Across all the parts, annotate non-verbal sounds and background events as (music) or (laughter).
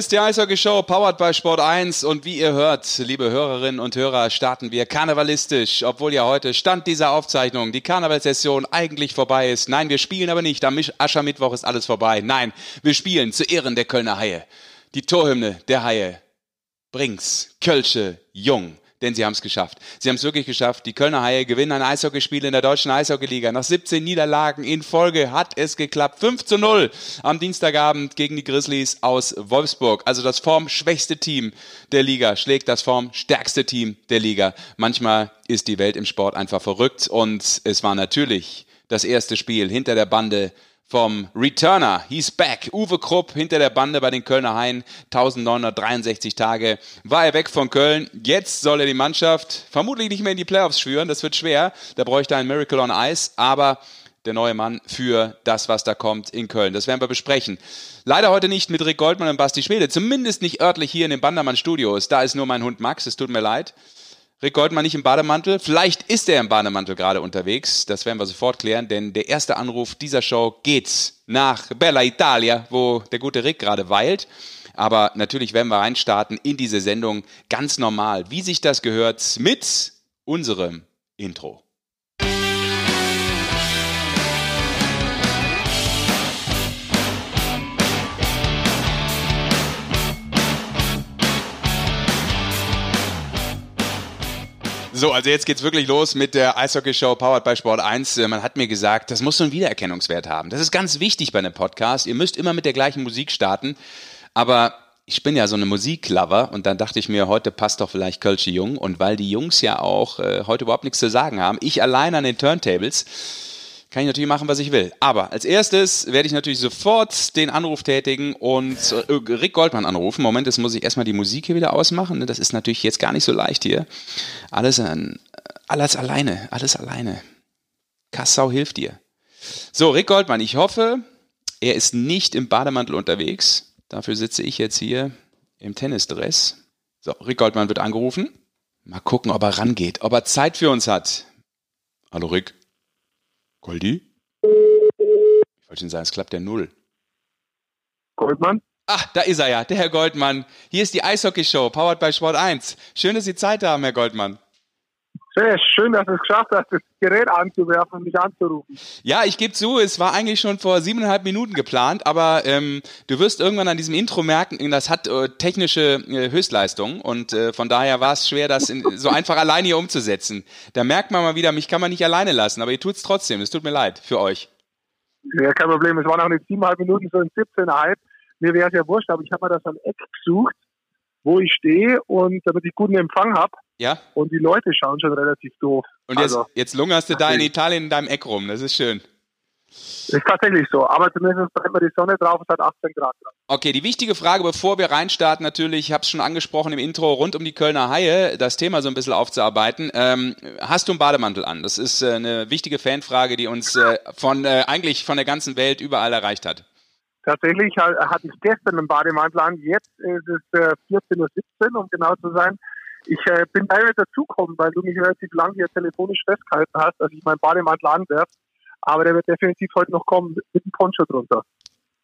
Ist die Eishockey Show, powered by Sport 1 und wie ihr hört, liebe Hörerinnen und Hörer, starten wir karnevalistisch, obwohl ja heute Stand dieser Aufzeichnung die Karnevalssession eigentlich vorbei ist. Nein, wir spielen aber nicht, am Aschermittwoch ist alles vorbei. Nein, wir spielen zu Ehren der Kölner Haie. Die Torhymne der Haie. Brings, Kölsche, Jung denn sie haben es geschafft. Sie haben es wirklich geschafft. Die Kölner Haie gewinnen ein Eishockeyspiel in der deutschen Eishockeyliga. Nach 17 Niederlagen in Folge hat es geklappt. 5 zu 0 am Dienstagabend gegen die Grizzlies aus Wolfsburg. Also das formschwächste Team der Liga schlägt das formstärkste Team der Liga. Manchmal ist die Welt im Sport einfach verrückt und es war natürlich das erste Spiel hinter der Bande vom Returner. He's back. Uwe Krupp hinter der Bande bei den Kölner Haien. 1963 Tage war er weg von Köln. Jetzt soll er die Mannschaft vermutlich nicht mehr in die Playoffs führen. Das wird schwer. Da bräuchte ein Miracle on Ice. Aber der neue Mann für das, was da kommt in Köln. Das werden wir besprechen. Leider heute nicht mit Rick Goldmann und Basti Schwede. Zumindest nicht örtlich hier in den Bandermann Studios. Da ist nur mein Hund Max. Es tut mir leid. Rick Goldmann nicht im Bademantel. Vielleicht ist er im Bademantel gerade unterwegs. Das werden wir sofort klären, denn der erste Anruf dieser Show geht nach Bella Italia, wo der gute Rick gerade weilt. Aber natürlich werden wir reinstarten in diese Sendung ganz normal, wie sich das gehört, mit unserem Intro. So, also jetzt geht's wirklich los mit der Eishockey-Show Powered by Sport 1. Äh, man hat mir gesagt, das muss so einen Wiedererkennungswert haben. Das ist ganz wichtig bei einem Podcast. Ihr müsst immer mit der gleichen Musik starten. Aber ich bin ja so eine Musiklover und dann dachte ich mir, heute passt doch vielleicht Kölsche Jung. Und weil die Jungs ja auch äh, heute überhaupt nichts zu sagen haben, ich allein an den Turntables, kann ich natürlich machen, was ich will. Aber als erstes werde ich natürlich sofort den Anruf tätigen und äh, Rick Goldmann anrufen. Moment, jetzt muss ich erstmal die Musik hier wieder ausmachen. Das ist natürlich jetzt gar nicht so leicht hier. Alles, an, alles alleine, alles alleine. Kassau hilft dir. So, Rick Goldmann, ich hoffe, er ist nicht im Bademantel unterwegs. Dafür sitze ich jetzt hier im Tennisdress. So, Rick Goldmann wird angerufen. Mal gucken, ob er rangeht, ob er Zeit für uns hat. Hallo Rick. Goldi? Ich wollte Ihnen sagen, es klappt ja null. Goldmann? Ach, da ist er ja, der Herr Goldmann. Hier ist die Eishockey-Show, powered by Sport 1. Schön, dass Sie Zeit haben, Herr Goldmann. Sehr schön, dass du es geschafft hast, das Gerät anzuwerfen und mich anzurufen. Ja, ich gebe zu, es war eigentlich schon vor siebeneinhalb Minuten geplant, aber ähm, du wirst irgendwann an diesem Intro merken, das hat äh, technische äh, Höchstleistung und äh, von daher war es schwer, das in, so einfach (laughs) alleine hier umzusetzen. Da merkt man mal wieder, mich kann man nicht alleine lassen, aber ihr tut es trotzdem. Es tut mir leid für euch. Ja, kein Problem. Es waren auch nicht siebeneinhalb Minuten, sondern 17,5. Mir wäre es ja wurscht, aber ich habe mir das am Eck gesucht, wo ich stehe und damit ich guten Empfang habe. Ja. Und die Leute schauen schon relativ doof. Und jetzt, also, jetzt lungerst du da in Italien in deinem Eck rum. Das ist schön. Ist tatsächlich so, aber zumindest brennt mir die Sonne drauf, es hat 18 Grad drauf. Okay, die wichtige Frage, bevor wir reinstarten, natürlich, ich habe es schon angesprochen im Intro, rund um die Kölner Haie, das Thema so ein bisschen aufzuarbeiten. Ähm, hast du einen Bademantel an? Das ist äh, eine wichtige Fanfrage, die uns äh, von äh, eigentlich von der ganzen Welt überall erreicht hat. Tatsächlich hatte ich gestern einen Bademantel an, jetzt ist es äh, 14.17 Uhr, um genau zu sein. Ich äh, bin leider dazugekommen, weil du mich relativ lang hier telefonisch festgehalten hast, dass ich meinen Bademantel anwerfe. Aber der wird definitiv heute noch kommen mit dem Poncho drunter.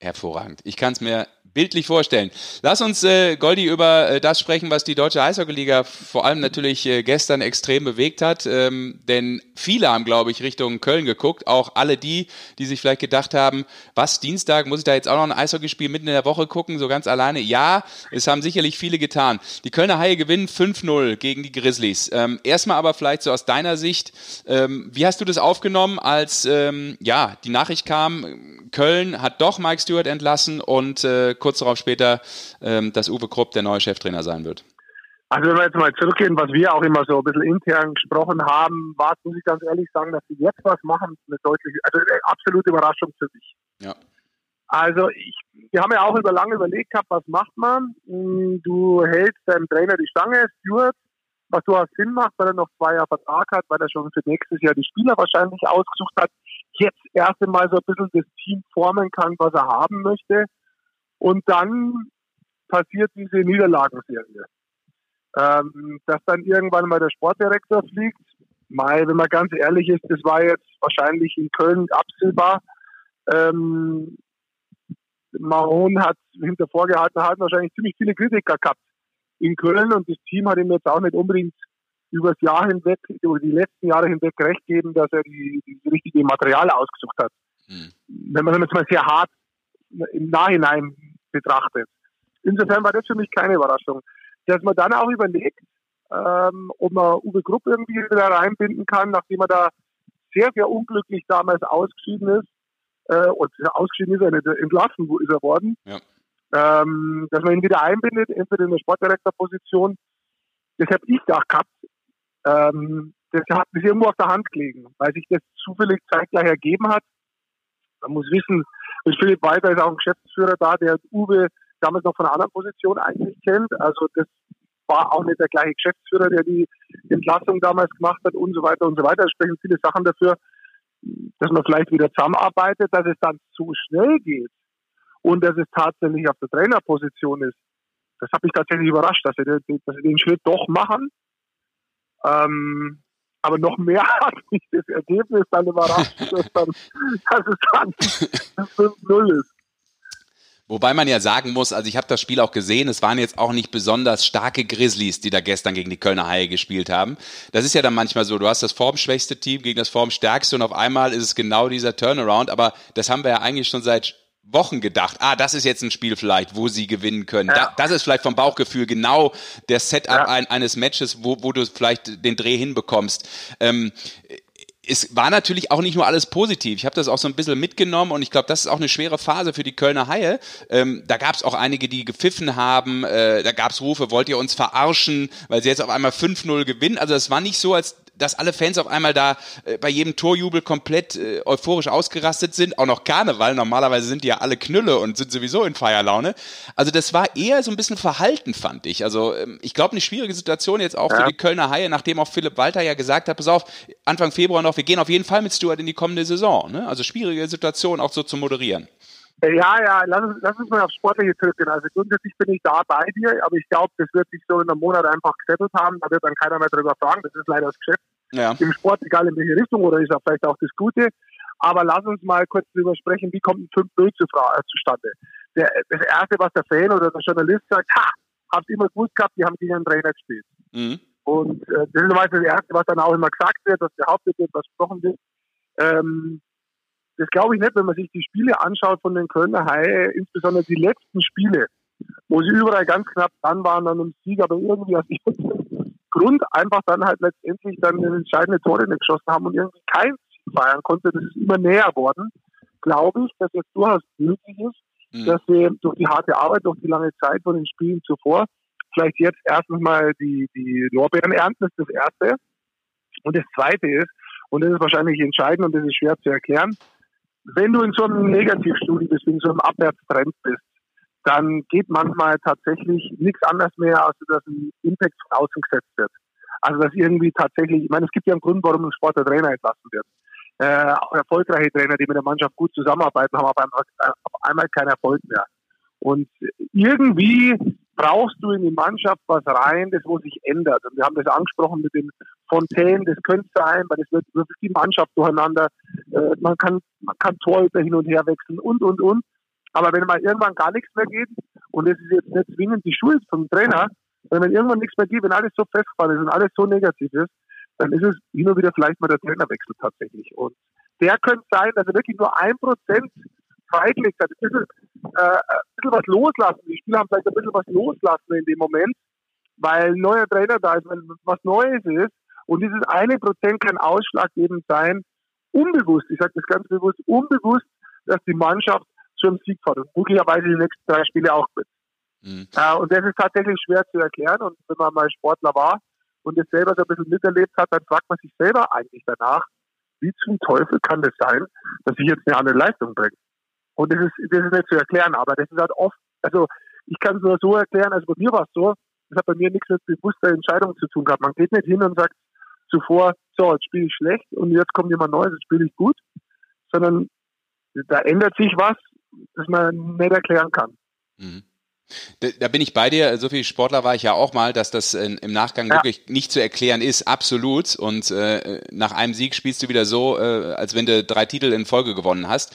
Hervorragend. Ich kann es mir bildlich vorstellen. Lass uns, äh, Goldi, über äh, das sprechen, was die deutsche Eishockeyliga vor allem natürlich äh, gestern extrem bewegt hat. Ähm, denn viele haben, glaube ich, Richtung Köln geguckt. Auch alle die, die sich vielleicht gedacht haben, was, Dienstag, muss ich da jetzt auch noch ein Eishockeyspiel mitten in der Woche gucken, so ganz alleine? Ja, es haben sicherlich viele getan. Die Kölner Haie gewinnen 5-0 gegen die Grizzlies. Ähm, erstmal aber vielleicht so aus deiner Sicht, ähm, wie hast du das aufgenommen, als ähm, ja die Nachricht kam, Köln hat doch Mike Stewart entlassen und äh, kurz darauf später, ähm, dass Uwe Krupp der neue Cheftrainer sein wird? Also wenn wir jetzt mal zurückgehen, was wir auch immer so ein bisschen intern gesprochen haben, war es, muss ich ganz ehrlich sagen, dass sie jetzt was machen, eine deutliche, also eine absolute Überraschung für mich. Ja. Also ich, wir haben ja auch über lange überlegt gehabt, was macht man? Hm, du hältst deinem Trainer die Stange, Stuart, was durchaus Sinn macht, weil er noch zwei Jahre Vertrag hat, weil er schon für nächstes Jahr die Spieler wahrscheinlich ausgesucht hat, jetzt erst einmal so ein bisschen das Team formen kann, was er haben möchte. Und dann passiert diese Niederlagenserie. Ähm, dass dann irgendwann mal der Sportdirektor fliegt, mal, wenn man ganz ehrlich ist, das war jetzt wahrscheinlich in Köln absehbar. Ähm, Mahon hat hinter vorgehaltener Hand wahrscheinlich ziemlich viele Kritiker gehabt in Köln und das Team hat ihm jetzt auch nicht unbedingt über das Jahr hinweg, über die letzten Jahre hinweg recht geben, dass er die, die richtige Material ausgesucht hat. Hm. Wenn man das mal sehr hart im Nachhinein betrachtet. Insofern war das für mich keine Überraschung. Dass man dann auch überlegt, ähm, ob man Uwe Grupp irgendwie wieder reinbinden kann, nachdem er da sehr, sehr unglücklich damals ausgeschieden ist. Äh, und ausgeschieden ist er nicht, entlassen ist er worden. Ja. Ähm, dass man ihn wieder einbindet, entweder in der Sportdirektorposition. Das habe ich gedacht gehabt. Ähm, das hat mich irgendwo auf der Hand gelegen, weil sich das zufällig zeitgleich ergeben hat. Man muss wissen, Philipp Walter ist auch ein Geschäftsführer da, der Uwe damals noch von einer anderen Position eigentlich kennt. Also das war auch nicht der gleiche Geschäftsführer, der die Entlassung damals gemacht hat und so weiter und so weiter. Es sprechen viele Sachen dafür, dass man vielleicht wieder zusammenarbeitet, dass es dann zu schnell geht und dass es tatsächlich auf der Trainerposition ist. Das hat mich tatsächlich überrascht, dass sie, dass sie den Schritt doch machen. Ähm, aber noch mehr (laughs) hat mich das Ergebnis dann überrascht, (laughs) dass, dann, dass es dann 5-0 ist. Wobei man ja sagen muss, also ich habe das Spiel auch gesehen, es waren jetzt auch nicht besonders starke Grizzlies, die da gestern gegen die Kölner Haie gespielt haben. Das ist ja dann manchmal so, du hast das formschwächste Team gegen das formstärkste und auf einmal ist es genau dieser Turnaround, aber das haben wir ja eigentlich schon seit Wochen gedacht, ah, das ist jetzt ein Spiel vielleicht, wo sie gewinnen können. Ja. Da, das ist vielleicht vom Bauchgefühl genau der Setup ja. ein, eines Matches, wo, wo du vielleicht den Dreh hinbekommst. Ähm, es war natürlich auch nicht nur alles positiv. Ich habe das auch so ein bisschen mitgenommen und ich glaube, das ist auch eine schwere Phase für die Kölner Haie. Ähm, da gab es auch einige, die gepfiffen haben. Äh, da gab es Rufe, wollt ihr uns verarschen, weil sie jetzt auf einmal 5-0 gewinnen. Also es war nicht so, als dass alle Fans auf einmal da äh, bei jedem Torjubel komplett äh, euphorisch ausgerastet sind. Auch noch Karneval. Normalerweise sind die ja alle Knülle und sind sowieso in Feierlaune. Also das war eher so ein bisschen verhalten, fand ich. Also ähm, ich glaube, eine schwierige Situation jetzt auch ja. für die Kölner Haie, nachdem auch Philipp Walter ja gesagt hat, pass auf, Anfang Februar noch, wir gehen auf jeden Fall mit Stuart in die kommende Saison. Ne? Also schwierige Situation auch so zu moderieren. Ja, ja, lass uns, lass uns mal aufs Sportliche zurückgehen. Also grundsätzlich bin ich da bei dir, aber ich glaube, das wird sich so in einem Monat einfach gesettelt haben. Da wird dann keiner mehr darüber fragen. Das ist leider das Geschäft. Ja. Im Sport, egal in welche Richtung, oder ist auch vielleicht auch das Gute. Aber lass uns mal kurz darüber sprechen, wie kommt ein 5-0 zu, äh, zustande. Der, das Erste, was der Fan oder der Journalist sagt, ha, habt immer gewusst gehabt, die haben gegen einen Trainer gespielt. Mhm. Und äh, das ist meistens das Erste, was dann auch immer gesagt wird, was behauptet wird, was gesprochen wird. Ähm, das glaube ich nicht, wenn man sich die Spiele anschaut von den Kölner Haie, insbesondere die letzten Spiele, wo sie überall ganz knapp dran waren an einem Sieg, aber irgendwie aus irgendeinem (laughs) Grund einfach dann halt letztendlich dann entscheidende Tore nicht geschossen haben und irgendwie kein Sieg feiern konnte. Das ist immer näher worden. Glaube ich, dass es durchaus möglich ist, mhm. dass wir durch die harte Arbeit, durch die lange Zeit von den Spielen zuvor vielleicht jetzt erstens mal die, die Lorbeeren ernten, das ist das Erste. Und das Zweite ist, und das ist wahrscheinlich entscheidend und das ist schwer zu erklären, wenn du in so einem Negativstudie bist, in so einem Abwärtstrend bist, dann geht manchmal tatsächlich nichts anderes mehr, als dass ein Impact von außen gesetzt wird. Also dass irgendwie tatsächlich, ich meine, es gibt ja einen Grund, warum ein Sport der Trainer entlassen wird. Äh, erfolgreiche Trainer, die mit der Mannschaft gut zusammenarbeiten, haben auf einmal, auf einmal keinen Erfolg mehr. Und irgendwie brauchst du in die Mannschaft was rein, das wo sich ändert. Und wir haben das angesprochen mit den Fontänen, das könnte sein, weil das wird wirklich die Mannschaft durcheinander. Äh, man kann, man kann Torhüter hin und her wechseln und, und, und. Aber wenn mal irgendwann gar nichts mehr geht, und das ist jetzt nicht zwingend die Schuld vom Trainer, sondern wenn irgendwann nichts mehr geht, wenn alles so festgefahren ist und alles so negativ ist, dann ist es und wieder vielleicht mal der Trainerwechsel tatsächlich. Und der könnte sein, dass er wirklich nur ein Prozent freigelegt hat. Ein bisschen, äh, ein bisschen was loslassen. Die Spieler haben vielleicht ein bisschen was loslassen in dem Moment, weil ein neuer Trainer da ist, weil was Neues ist. Und dieses eine Prozent kann ausschlaggebend sein, unbewusst, ich sage das ganz bewusst, unbewusst, dass die Mannschaft zum Sieg fährt und möglicherweise die nächsten drei Spiele auch wird. Mhm. Äh, und das ist tatsächlich schwer zu erklären. Und wenn man mal Sportler war und das selber so ein bisschen miterlebt hat, dann fragt man sich selber eigentlich danach, wie zum Teufel kann das sein, dass ich jetzt eine andere Leistung bringe? Und das ist, das ist nicht zu erklären, aber das ist halt oft, also ich kann es nur so erklären, also bei mir war es so, das hat bei mir nichts mit bewusster Entscheidung zu tun gehabt. Man geht nicht hin und sagt zuvor, so, jetzt spiele ich schlecht und jetzt kommt jemand Neues, jetzt spiele ich gut, sondern da ändert sich was, das man nicht erklären kann. Mhm. Da, bin ich bei dir. So viel Sportler war ich ja auch mal, dass das in, im Nachgang ja. wirklich nicht zu erklären ist, absolut. Und äh, nach einem Sieg spielst du wieder so, äh, als wenn du drei Titel in Folge gewonnen hast.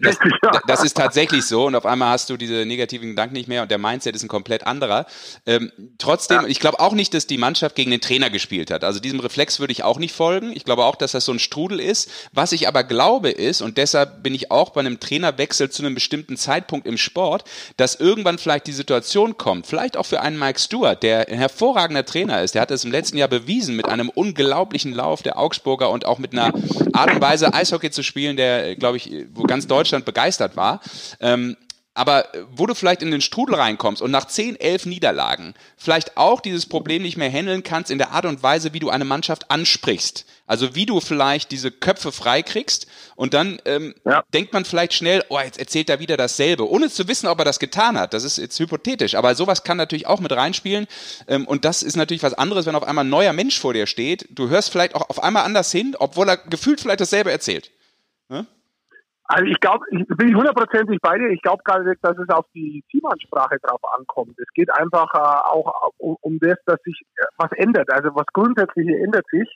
Das, (laughs) das, ist tatsächlich so. Und auf einmal hast du diese negativen Gedanken nicht mehr und der Mindset ist ein komplett anderer. Ähm, trotzdem, ja. ich glaube auch nicht, dass die Mannschaft gegen den Trainer gespielt hat. Also diesem Reflex würde ich auch nicht folgen. Ich glaube auch, dass das so ein Strudel ist. Was ich aber glaube ist, und deshalb bin ich auch bei einem Trainerwechsel zu einem bestimmten Zeitpunkt im Sport, dass irgendwann vielleicht die Situation kommt, vielleicht auch für einen Mike Stewart, der ein hervorragender Trainer ist, der hat es im letzten Jahr bewiesen mit einem unglaublichen Lauf der Augsburger und auch mit einer Art und Weise Eishockey zu spielen, der, glaube ich, wo ganz Deutschland begeistert war. Ähm, aber wo du vielleicht in den Strudel reinkommst und nach 10, 11 Niederlagen vielleicht auch dieses Problem nicht mehr handeln kannst in der Art und Weise, wie du eine Mannschaft ansprichst. Also wie du vielleicht diese Köpfe freikriegst und dann ähm, ja. denkt man vielleicht schnell, oh, jetzt erzählt er wieder dasselbe, ohne zu wissen, ob er das getan hat. Das ist jetzt hypothetisch, aber sowas kann natürlich auch mit reinspielen. Ähm, und das ist natürlich was anderes, wenn auf einmal ein neuer Mensch vor dir steht. Du hörst vielleicht auch auf einmal anders hin, obwohl er gefühlt vielleicht dasselbe erzählt. Ne? Also ich glaube, ich bin hundertprozentig bei dir. Ich glaube gar nicht, dass es auf die Teamansprache drauf ankommt. Es geht einfach äh, auch um, um, das, dass sich äh, was ändert. Also was Grundsätzliche ändert sich.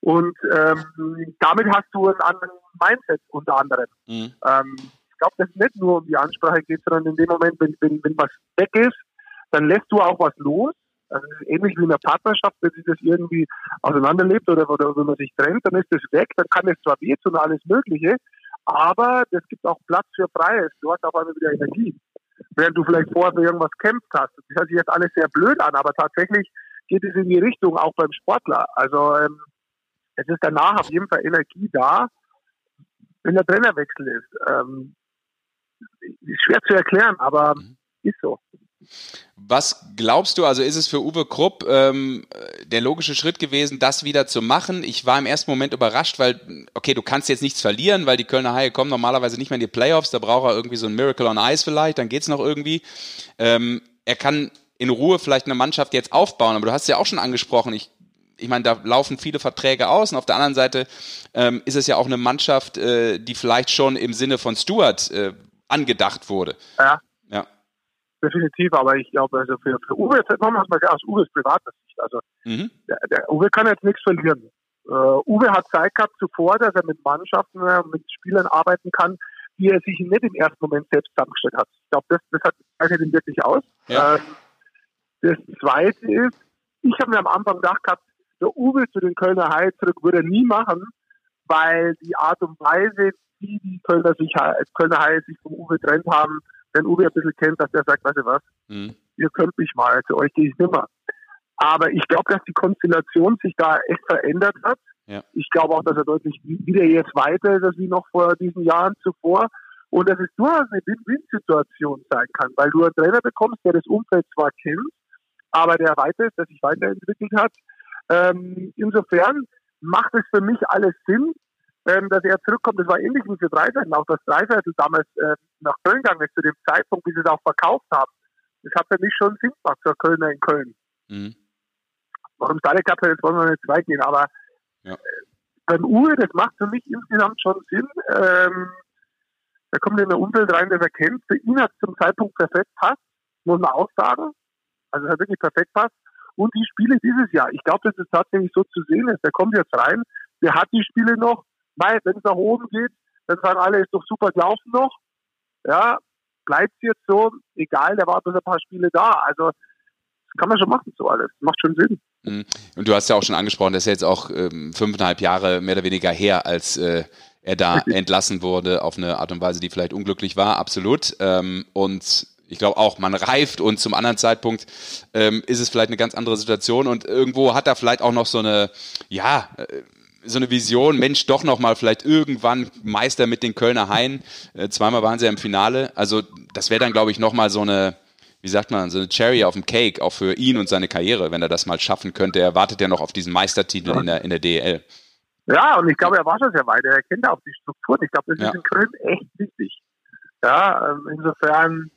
Und ähm, damit hast du einen anderen Mindset unter anderem. Mhm. Ähm, ich glaube, dass es nicht nur um die Ansprache geht, sondern in dem Moment, wenn, wenn, wenn was weg ist, dann lässt du auch was los. Also ähnlich wie in einer Partnerschaft, wenn sich das irgendwie auseinanderlebt oder, oder wenn man sich trennt, dann ist das weg, dann kann es zwar wehtun und alles Mögliche, aber es gibt auch Platz für Freies. Du hast auf einmal wieder Energie. Während du vielleicht vorher für irgendwas kämpft hast. Das hört sich jetzt alles sehr blöd an, aber tatsächlich geht es in die Richtung, auch beim Sportler. Also ähm, es ist danach auf jeden Fall Energie da, wenn der Trainerwechsel ist. Ähm, ist schwer zu erklären, aber mhm. ist so. Was glaubst du, also ist es für Uwe Krupp ähm, der logische Schritt gewesen, das wieder zu machen? Ich war im ersten Moment überrascht, weil, okay, du kannst jetzt nichts verlieren, weil die Kölner Haie kommen normalerweise nicht mehr in die Playoffs, da braucht er irgendwie so ein Miracle on Ice vielleicht, dann geht's noch irgendwie. Ähm, er kann in Ruhe vielleicht eine Mannschaft jetzt aufbauen, aber du hast es ja auch schon angesprochen, ich ich meine, da laufen viele Verträge aus und auf der anderen Seite ähm, ist es ja auch eine Mannschaft, äh, die vielleicht schon im Sinne von Stuart äh, angedacht wurde. Ja definitiv, aber ich glaube, also für, für Uwe, jetzt machen wir es mal aus Uwes privater Sicht. Also mhm. der, der, Uwe kann jetzt nichts verlieren. Uh, Uwe hat Zeit gehabt zuvor, dass er mit Mannschaften, äh, mit Spielern arbeiten kann, die er sich nicht im ersten Moment selbst zusammengestellt hat. Ich glaube, das, das hat zeichnet ihn wirklich aus. Ja. Ähm, das zweite ist, ich habe mir am Anfang gedacht gehabt, der Uwe zu den Kölner Haie zurück würde er nie machen, weil die Art und Weise, wie die Kölner, sich, Kölner Haie sich vom Uwe getrennt haben, wenn Uwe ein bisschen kennt, dass der sagt, weißt du was, mhm. ihr könnt mich mal, zu euch gehe ich nimmer. Aber ich glaube, dass die Konstellation sich da echt verändert hat. Ja. Ich glaube auch, dass er deutlich wieder jetzt weiter ist als wie noch vor diesen Jahren zuvor. Und dass es durchaus eine Win-Win-Situation sein kann, weil du einen Trainer bekommst, der das Umfeld zwar kennt, aber der weiter ist, der sich weiterentwickelt hat. Ähm, insofern macht es für mich alles Sinn ähm, dass er zurückkommt. Das war ähnlich wie für Dreiseitel. Auch das Dreiseitel damals äh, nach Köln gegangen ist, zu dem Zeitpunkt, wie sie es auch verkauft haben. Das hat für mich schon Sinn gemacht für Kölner in Köln. Mhm. Warum gehabt hat, jetzt wollen wir nicht weit gehen. Aber ja. äh, beim Uwe, das macht für mich insgesamt schon Sinn. Ähm, da kommt in ein Umfeld rein, das er kennt. Für ihn hat es zum Zeitpunkt perfekt passt, muss man auch sagen. Also es hat wirklich perfekt passt. Und die Spiele dieses Jahr, ich glaube, dass es tatsächlich so zu sehen ist. Der kommt jetzt rein, der hat die Spiele noch, weil wenn es nach oben geht, dann sagen alle, ist doch super gelaufen noch. Ja, bleibt jetzt so, egal, der war bloß ein paar Spiele da. Also das kann man schon machen, so alles. Macht schon Sinn. Mhm. Und du hast ja auch schon angesprochen, das ist jetzt auch ähm, fünfeinhalb Jahre mehr oder weniger her, als äh, er da entlassen wurde auf eine Art und Weise, die vielleicht unglücklich war, absolut. Ähm, und ich glaube auch, man reift und zum anderen Zeitpunkt ähm, ist es vielleicht eine ganz andere Situation und irgendwo hat er vielleicht auch noch so eine, ja, äh, so eine Vision, Mensch, doch noch mal vielleicht irgendwann Meister mit den Kölner Haien. Äh, zweimal waren sie ja im Finale. Also das wäre dann, glaube ich, noch mal so eine, wie sagt man, so eine Cherry auf dem Cake, auch für ihn und seine Karriere, wenn er das mal schaffen könnte. Er wartet ja noch auf diesen Meistertitel ja. in, der, in der DEL. Ja, und ich glaube, er war schon sehr weit. Er kennt auch die Strukturen. Ich glaube, das ist ja. in Köln echt wichtig. Ja, ähm, insofern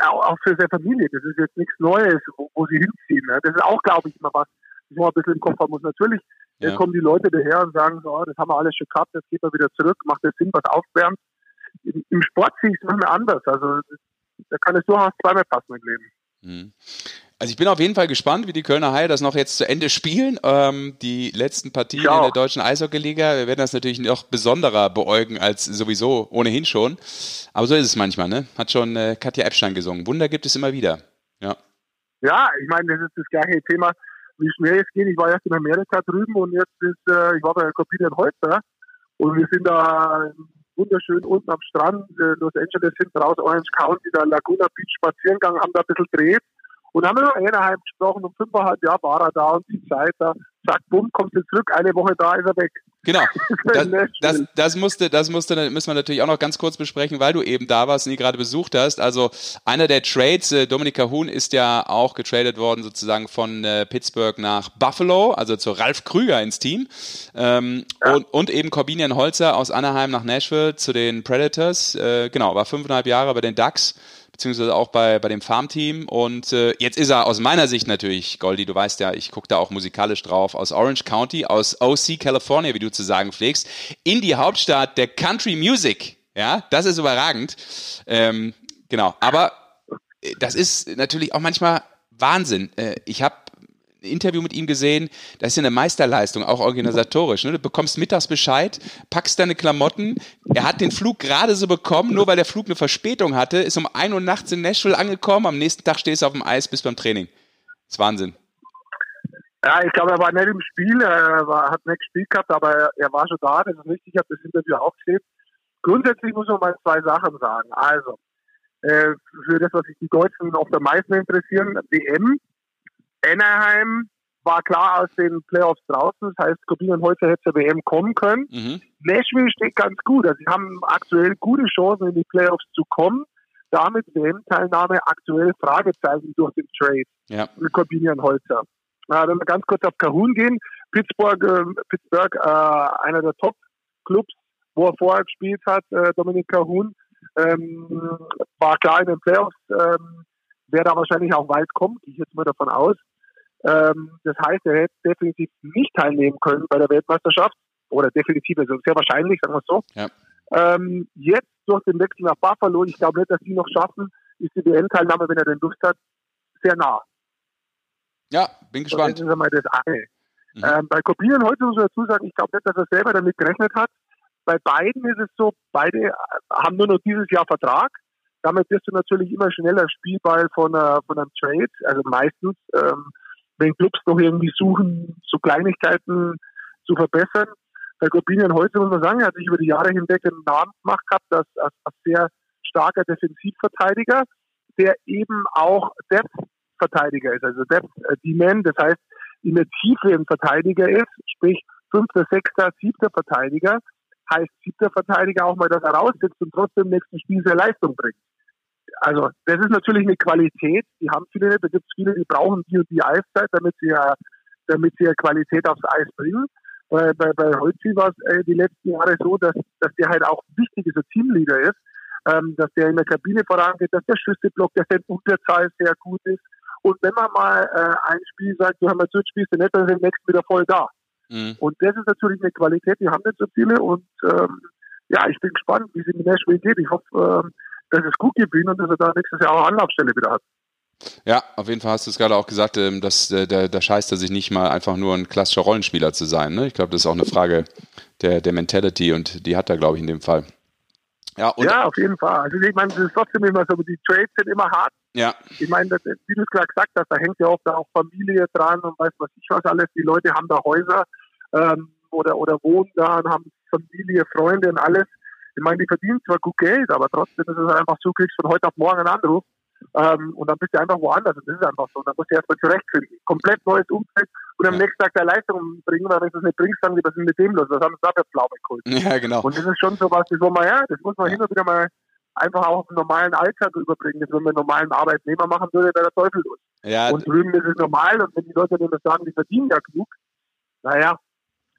auch für seine Familie. Das ist jetzt nichts Neues, wo, wo sie hinziehen. Ne? Das ist auch, glaube ich, immer was, man ein bisschen im Kopf haben muss. Natürlich ja. kommen die Leute daher und sagen, so, oh, das haben wir alles schon gehabt, jetzt geht man wieder zurück, macht das Sinn, was aufwärmt. Im, Sport sehe ich es manchmal anders. Also da kann es durchaus zweimal passen im Leben. Mhm. Also ich bin auf jeden Fall gespannt, wie die Kölner Haie das noch jetzt zu Ende spielen. Ähm, die letzten Partien in der deutschen Eishockey-Liga. Wir werden das natürlich noch besonderer beäugen als sowieso ohnehin schon. Aber so ist es manchmal, ne? Hat schon äh, Katja Epstein gesungen. Wunder gibt es immer wieder. Ja. Ja, ich meine, das ist das gleiche Thema, wie schnell es geht. Ich war erst in Amerika drüben und jetzt ist, äh, ich war bei Copinion heute und wir sind da wunderschön unten am Strand, äh, Los Angeles hinten raus, Orange County, da Laguna Beach spazieren gegangen, haben da ein bisschen gedreht und haben über Anaheim gesprochen, um fünfeinhalb Jahre war er da und die Zeit da, zack, bumm, kommt er zurück, eine Woche da ist er weg. Genau. (laughs) Das, das, das, musste, das musste, müssen wir natürlich auch noch ganz kurz besprechen, weil du eben da warst und ihn gerade besucht hast. Also einer der Trades, äh, Dominika Huhn ist ja auch getradet worden sozusagen von äh, Pittsburgh nach Buffalo, also zu Ralf Krüger ins Team. Ähm, ja. und, und eben Corbinian Holzer aus Anaheim nach Nashville zu den Predators. Äh, genau, war fünfeinhalb Jahre bei den Ducks beziehungsweise auch bei, bei dem Farmteam. Und äh, jetzt ist er aus meiner Sicht natürlich, Goldi, du weißt ja, ich gucke da auch musikalisch drauf, aus Orange County, aus OC, California, wie du zu sagen pflegst, in die Hauptstadt der Country Music. Ja, das ist überragend. Ähm, genau, aber äh, das ist natürlich auch manchmal Wahnsinn. Äh, ich habe Interview mit ihm gesehen, das ist ja eine Meisterleistung, auch organisatorisch. Ne? Du bekommst mittags Bescheid, packst deine Klamotten. Er hat den Flug gerade so bekommen, nur weil der Flug eine Verspätung hatte, ist um 1 Uhr nachts in Nashville angekommen, am nächsten Tag stehst du auf dem Eis bis beim Training. Das ist Wahnsinn. Ja, ich glaube, er war nicht im Spiel, er war, hat nicht gespielt gehabt, aber er, er war schon da, das ist richtig, ich habe das Interview auch gesehen. Grundsätzlich muss man mal zwei Sachen sagen. Also, äh, für das, was sich die Deutschen oft am meisten interessieren, WM, Anaheim war klar aus den Playoffs draußen. Das heißt, Corbin und Holzer hätte zur WM kommen können. Mhm. Nashville steht ganz gut. Also sie haben aktuell gute Chancen, in die Playoffs zu kommen. Damit WM-Teilnahme aktuell Fragezeichen durch den Trade ja. mit Corbin und Holzer. Äh, wenn wir ganz kurz auf Kahun gehen, Pittsburgh, äh, Pittsburgh äh, einer der Top-Clubs, wo er vorher gespielt hat, äh, Dominik Kahun, ähm, war klar in den Playoffs, ähm, wer da wahrscheinlich auch weit kommt, gehe ich jetzt mal davon aus. Ähm, das heißt, er hätte definitiv nicht teilnehmen können bei der Weltmeisterschaft. Oder definitiv, also sehr wahrscheinlich, sagen wir es so. Ja. Ähm, jetzt durch den Wechsel nach Buffalo, ich glaube nicht, dass sie noch schaffen, ist die WM-Teilnahme, wenn er den Lust hat, sehr nah. Ja, bin gespannt. das ist einmal das eine. Mhm. Ähm, bei Kopieren heute muss man dazu sagen, ich glaube nicht, dass er selber damit gerechnet hat. Bei beiden ist es so, beide haben nur noch dieses Jahr Vertrag. Damit wirst du natürlich immer schneller Spielball von, uh, von einem Trade, also meistens. Ähm, wenn Clubs noch irgendwie suchen, so Kleinigkeiten zu verbessern. Bei Corbinian heute muss man sagen, er hat sich über die Jahre hinweg einen Namen gemacht gehabt als, als, als sehr starker Defensivverteidiger, der eben auch Depth-Verteidiger ist, also Depth-D-Man, das heißt, in der Tiefe ein Verteidiger ist, sprich fünfter, sechster, siebter Verteidiger, heißt siebter Verteidiger auch mal, dass er raussitzt und trotzdem im nächsten Spiel sehr Leistung bringt. Also das ist natürlich eine Qualität, die haben viele. Da gibt es viele, die brauchen die und die Eiszeit, damit sie ja, damit sie ja Qualität aufs Eis bringen. Bei, bei, bei Holzi war es äh, die letzten Jahre so, dass, dass der halt auch wichtig ist, Teamleader ist, ähm, dass der in der Kabine vorangeht, dass der Schüsse blockt, dass der Unterzahl sehr gut ist. Und wenn man mal äh, ein Spiel sagt, du haben jetzt spielst du nicht, dann ist der nächste wieder voll da. Mhm. Und das ist natürlich eine Qualität, die haben nicht so viele. Und ähm, ja, ich bin gespannt, wie es in Nashville geht. Ich hoffe, ähm, dass es gut gewinnt und dass er da nächstes Jahr auch Anlaufstelle wieder hat. Ja, auf jeden Fall hast du es gerade auch gesagt, ähm, dass äh, der, der scheißt er sich nicht mal einfach nur ein klassischer Rollenspieler zu sein. Ne? Ich glaube, das ist auch eine Frage der, der Mentality und die hat er, glaube ich, in dem Fall. Ja, ja, auf jeden Fall. Also ich meine, das ist trotzdem immer so, die Trades sind immer hart. Ja. Ich meine, wie du es gerade gesagt hast, da hängt ja oft auch Familie dran und weiß was ich was alles. Die Leute haben da Häuser ähm, oder, oder wohnen da und haben Familie, Freunde und alles. Ich meine, die verdienen zwar gut Geld, aber trotzdem ist es einfach so, kriegst von heute auf morgen einen Anruf ähm, und dann bist du einfach woanders. Und das ist einfach so. Und dann musst du erstmal zurechtfinden. Komplett neues Umfeld und am ja. nächsten Tag der Leistung bringen, weil wenn du es nicht bringst, dann was ist mit dem los? Was haben wir da für Pflaume geholt? (laughs) Ja, genau. Und das ist schon so was, das, wo man, ja, das muss man ja. hin und wieder mal einfach auch auf den normalen Alltag überbringen. Das, wenn man einen normalen Arbeitnehmer machen würde, wäre der Teufel los. Ja. Und drüben ist es normal und wenn die Leute dann sagen, die verdienen ja genug, naja,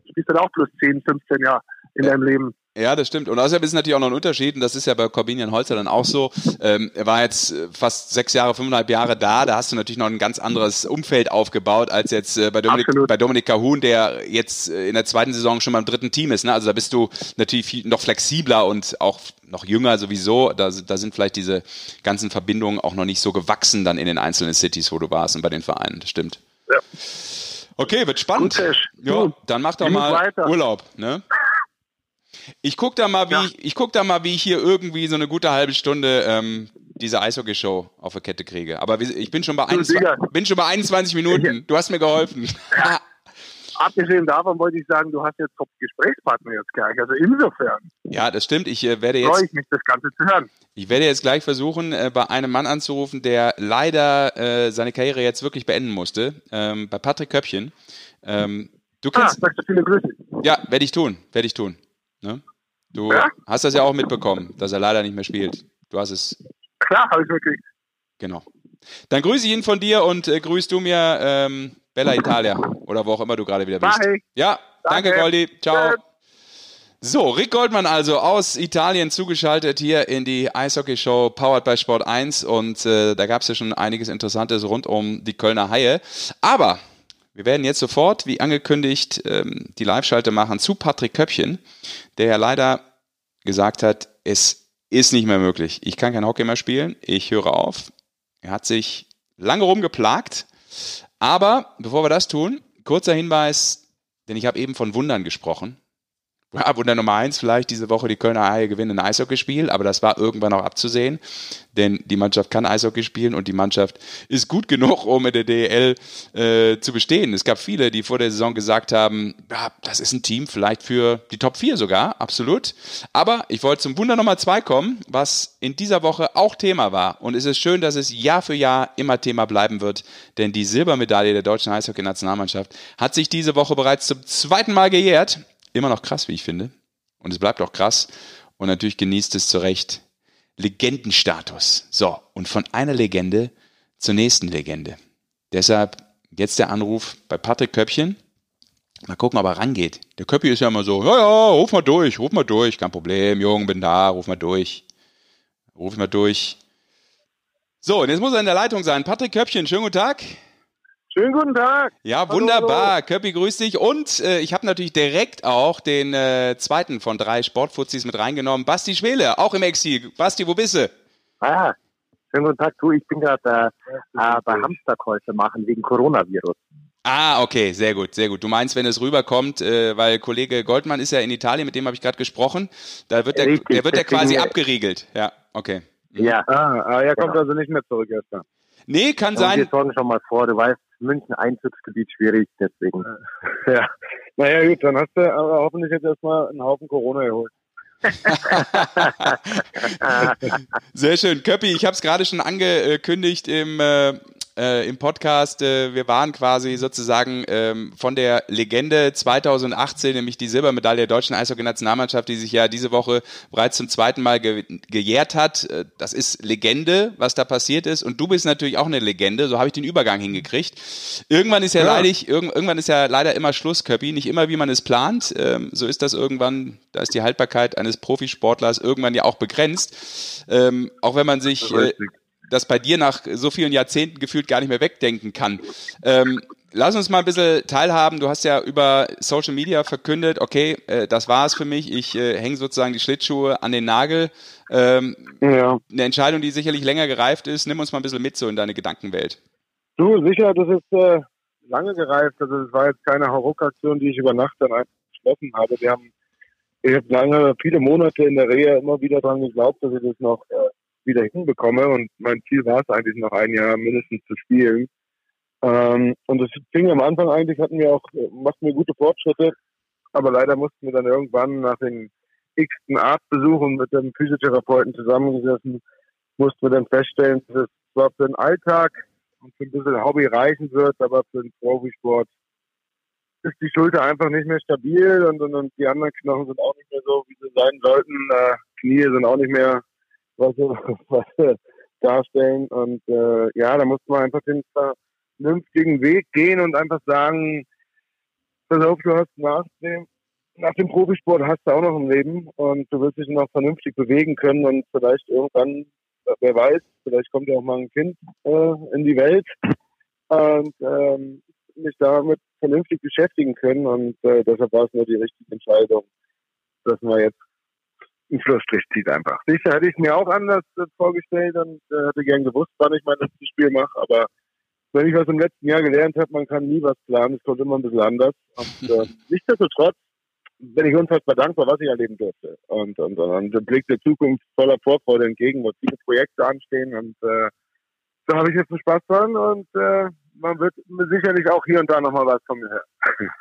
du bist dann auch plus 10, 15 Jahre in ja. deinem Leben. Ja, das stimmt. Und außerdem ist natürlich auch noch ein Unterschied, und das ist ja bei Corbinian Holzer dann auch so. Ähm, er war jetzt äh, fast sechs Jahre, fünfeinhalb Jahre da. Da hast du natürlich noch ein ganz anderes Umfeld aufgebaut als jetzt äh, bei, Dominik, bei Dominik Cahun, der jetzt äh, in der zweiten Saison schon beim dritten Team ist. Ne? Also da bist du natürlich viel, noch flexibler und auch noch jünger sowieso. Da, da sind vielleicht diese ganzen Verbindungen auch noch nicht so gewachsen dann in den einzelnen Cities, wo du warst und bei den Vereinen. Das stimmt. Ja. Okay, wird spannend. Gut, ja, dann mach doch mal weiter. Urlaub. Ne? Ich guck da mal, wie ja. ich, ich guck da mal, wie ich hier irgendwie so eine gute halbe Stunde ähm, diese Eishockey-Show auf der Kette kriege. Aber ich bin schon bei, 21, bin schon bei 21 Minuten. (laughs) Du hast mir geholfen. (laughs) Abgesehen davon wollte ich sagen, du hast jetzt Top-Gesprächspartner jetzt gleich. Also insofern. Ja, das stimmt. Ich äh, werde jetzt. Freue ich mich, das Ganze zu hören. Ich werde jetzt gleich versuchen, äh, bei einem Mann anzurufen, der leider äh, seine Karriere jetzt wirklich beenden musste. Ähm, bei Patrick Köppchen. Ähm, du ah, kennst. Ah, sagst du viele Grüße. Ja, werde ich tun. Werde ich tun. Ne? Du ja? hast das ja auch mitbekommen, dass er leider nicht mehr spielt. Du hast es. Klar, habe ich wirklich. Genau. Dann grüße ich ihn von dir und äh, grüßt du mir ähm, Bella Italia oder wo auch immer du gerade wieder bist. Bye. Ja, danke, danke Goldi. Ciao. So, Rick Goldmann also aus Italien zugeschaltet hier in die Eishockey-Show Powered by Sport 1 und äh, da gab es ja schon einiges Interessantes rund um die Kölner Haie. Aber wir werden jetzt sofort, wie angekündigt, ähm, die Live-Schalte machen zu Patrick Köppchen, der ja leider gesagt hat, es ist nicht mehr möglich. Ich kann kein Hockey mehr spielen. Ich höre auf. Er hat sich lange rumgeplagt. Aber bevor wir das tun, kurzer Hinweis, denn ich habe eben von Wundern gesprochen. Wunder Nummer eins vielleicht diese Woche die Kölner Haie gewinnen ein Eishockeyspiel, aber das war irgendwann auch abzusehen, denn die Mannschaft kann Eishockey spielen und die Mannschaft ist gut genug, um in der DL äh, zu bestehen. Es gab viele, die vor der Saison gesagt haben, ja, das ist ein Team vielleicht für die Top 4 sogar, absolut. Aber ich wollte zum Wunder Nummer zwei kommen, was in dieser Woche auch Thema war. Und es ist schön, dass es Jahr für Jahr immer Thema bleiben wird, denn die Silbermedaille der deutschen Eishockey-Nationalmannschaft hat sich diese Woche bereits zum zweiten Mal gejährt immer noch krass, wie ich finde. Und es bleibt auch krass. Und natürlich genießt es zu Recht Legendenstatus. So, und von einer Legende zur nächsten Legende. Deshalb jetzt der Anruf bei Patrick Köppchen. Mal gucken, ob er rangeht. Der Köppi ist ja immer so, ja, ja, ruf mal durch, ruf mal durch, kein Problem, Jung, bin da, ruf mal durch. Ruf mal durch. So, und jetzt muss er in der Leitung sein. Patrick Köppchen, schönen guten Tag. Schönen guten Tag. Ja, wunderbar. Hallo. Köppi, grüß dich. Und äh, ich habe natürlich direkt auch den äh, zweiten von drei Sportfuzis mit reingenommen. Basti Schwele, auch im Exil. Basti, wo bist du? Ah, schönen guten Tag. Du, ich bin gerade äh, äh, bei Hamsterkäufe machen wegen Coronavirus. Ah, okay, sehr gut, sehr gut. Du meinst, wenn es rüberkommt, äh, weil Kollege Goldmann ist ja in Italien, mit dem habe ich gerade gesprochen, da wird der, Richtig, der wird der quasi abgeriegelt. Ja, okay. Mhm. Ja. Ah, ah, er kommt genau. also nicht mehr zurück erstmal. Nee, kann sein. Wir sorgen schon mal vor, du weißt, München Einzugsgebiet schwierig, deswegen. Ja. Naja, gut, dann hast du aber hoffentlich jetzt erstmal einen Haufen Corona geholt. (laughs) Sehr schön. Köppi, ich habe es gerade schon angekündigt im äh, äh, im Podcast. Äh, wir waren quasi sozusagen ähm, von der Legende 2018, nämlich die Silbermedaille der deutschen Eishockey-Nationalmannschaft, die sich ja diese Woche bereits zum zweiten Mal ge gejährt hat. Äh, das ist Legende, was da passiert ist. Und du bist natürlich auch eine Legende. So habe ich den Übergang hingekriegt. Irgendwann ist ja, ja. leider, irgendwann ist ja leider immer Schluss, Köppi. Nicht immer, wie man es plant. Ähm, so ist das irgendwann. Da ist die Haltbarkeit eines Profisportlers irgendwann ja auch begrenzt. Ähm, auch wenn man sich das bei dir nach so vielen Jahrzehnten gefühlt gar nicht mehr wegdenken kann. Ähm, lass uns mal ein bisschen teilhaben. Du hast ja über Social Media verkündet, okay, äh, das war es für mich. Ich äh, hänge sozusagen die Schlittschuhe an den Nagel. Ähm, ja. Eine Entscheidung, die sicherlich länger gereift ist. Nimm uns mal ein bisschen mit so in deine Gedankenwelt. Du, sicher, das ist äh, lange gereift. Also es war jetzt keine Hauruck-Aktion, die ich über Nacht dann einfach beschlossen habe. Wir haben ich habe lange, viele Monate in der Rehe immer wieder daran geglaubt, dass ich das noch äh, wieder hinbekomme. Und mein Ziel war es eigentlich noch ein Jahr mindestens zu spielen. Ähm, und es fing am Anfang eigentlich, hatten wir auch, machten wir gute Fortschritte, aber leider mussten wir dann irgendwann nach den x-ten Arztbesuchen mit dem Physiotherapeuten zusammengesessen, mussten wir dann feststellen, dass es zwar für den Alltag und für ein bisschen Hobby reichen wird, aber für den Profisport ist die Schulter einfach nicht mehr stabil und, und, und die anderen Knochen sind auch nicht mehr so, wie sie sein sollten. Äh, Knie sind auch nicht mehr was, (laughs) was darstellen. Und äh, ja, da muss man einfach den vernünftigen Weg gehen und einfach sagen, pass auf, du hast nachdem nach dem Profisport hast du auch noch ein Leben und du wirst dich noch vernünftig bewegen können und vielleicht irgendwann, wer weiß, vielleicht kommt ja auch mal ein Kind äh, in die Welt und ähm, mich damit vernünftig beschäftigen können und äh, deshalb war es nur die richtige Entscheidung, dass man jetzt einen Schlussstrich zieht einfach. Sicher hätte ich mir auch anders äh, vorgestellt und äh, hätte gern gewusst, wann ich mein letztes Spiel mache, aber wenn ich was im letzten Jahr gelernt habe, man kann nie was planen, es kommt immer ein bisschen anders. Und äh, (laughs) nichtsdestotrotz bin ich unfassbar dankbar, was ich erleben durfte. Und, und, und, und blickt der Zukunft voller Vorfreude entgegen, wo viele Projekte anstehen. Und äh, da habe ich jetzt einen Spaß dran und äh, man wird sicherlich auch hier und da nochmal was von mir hören. (laughs)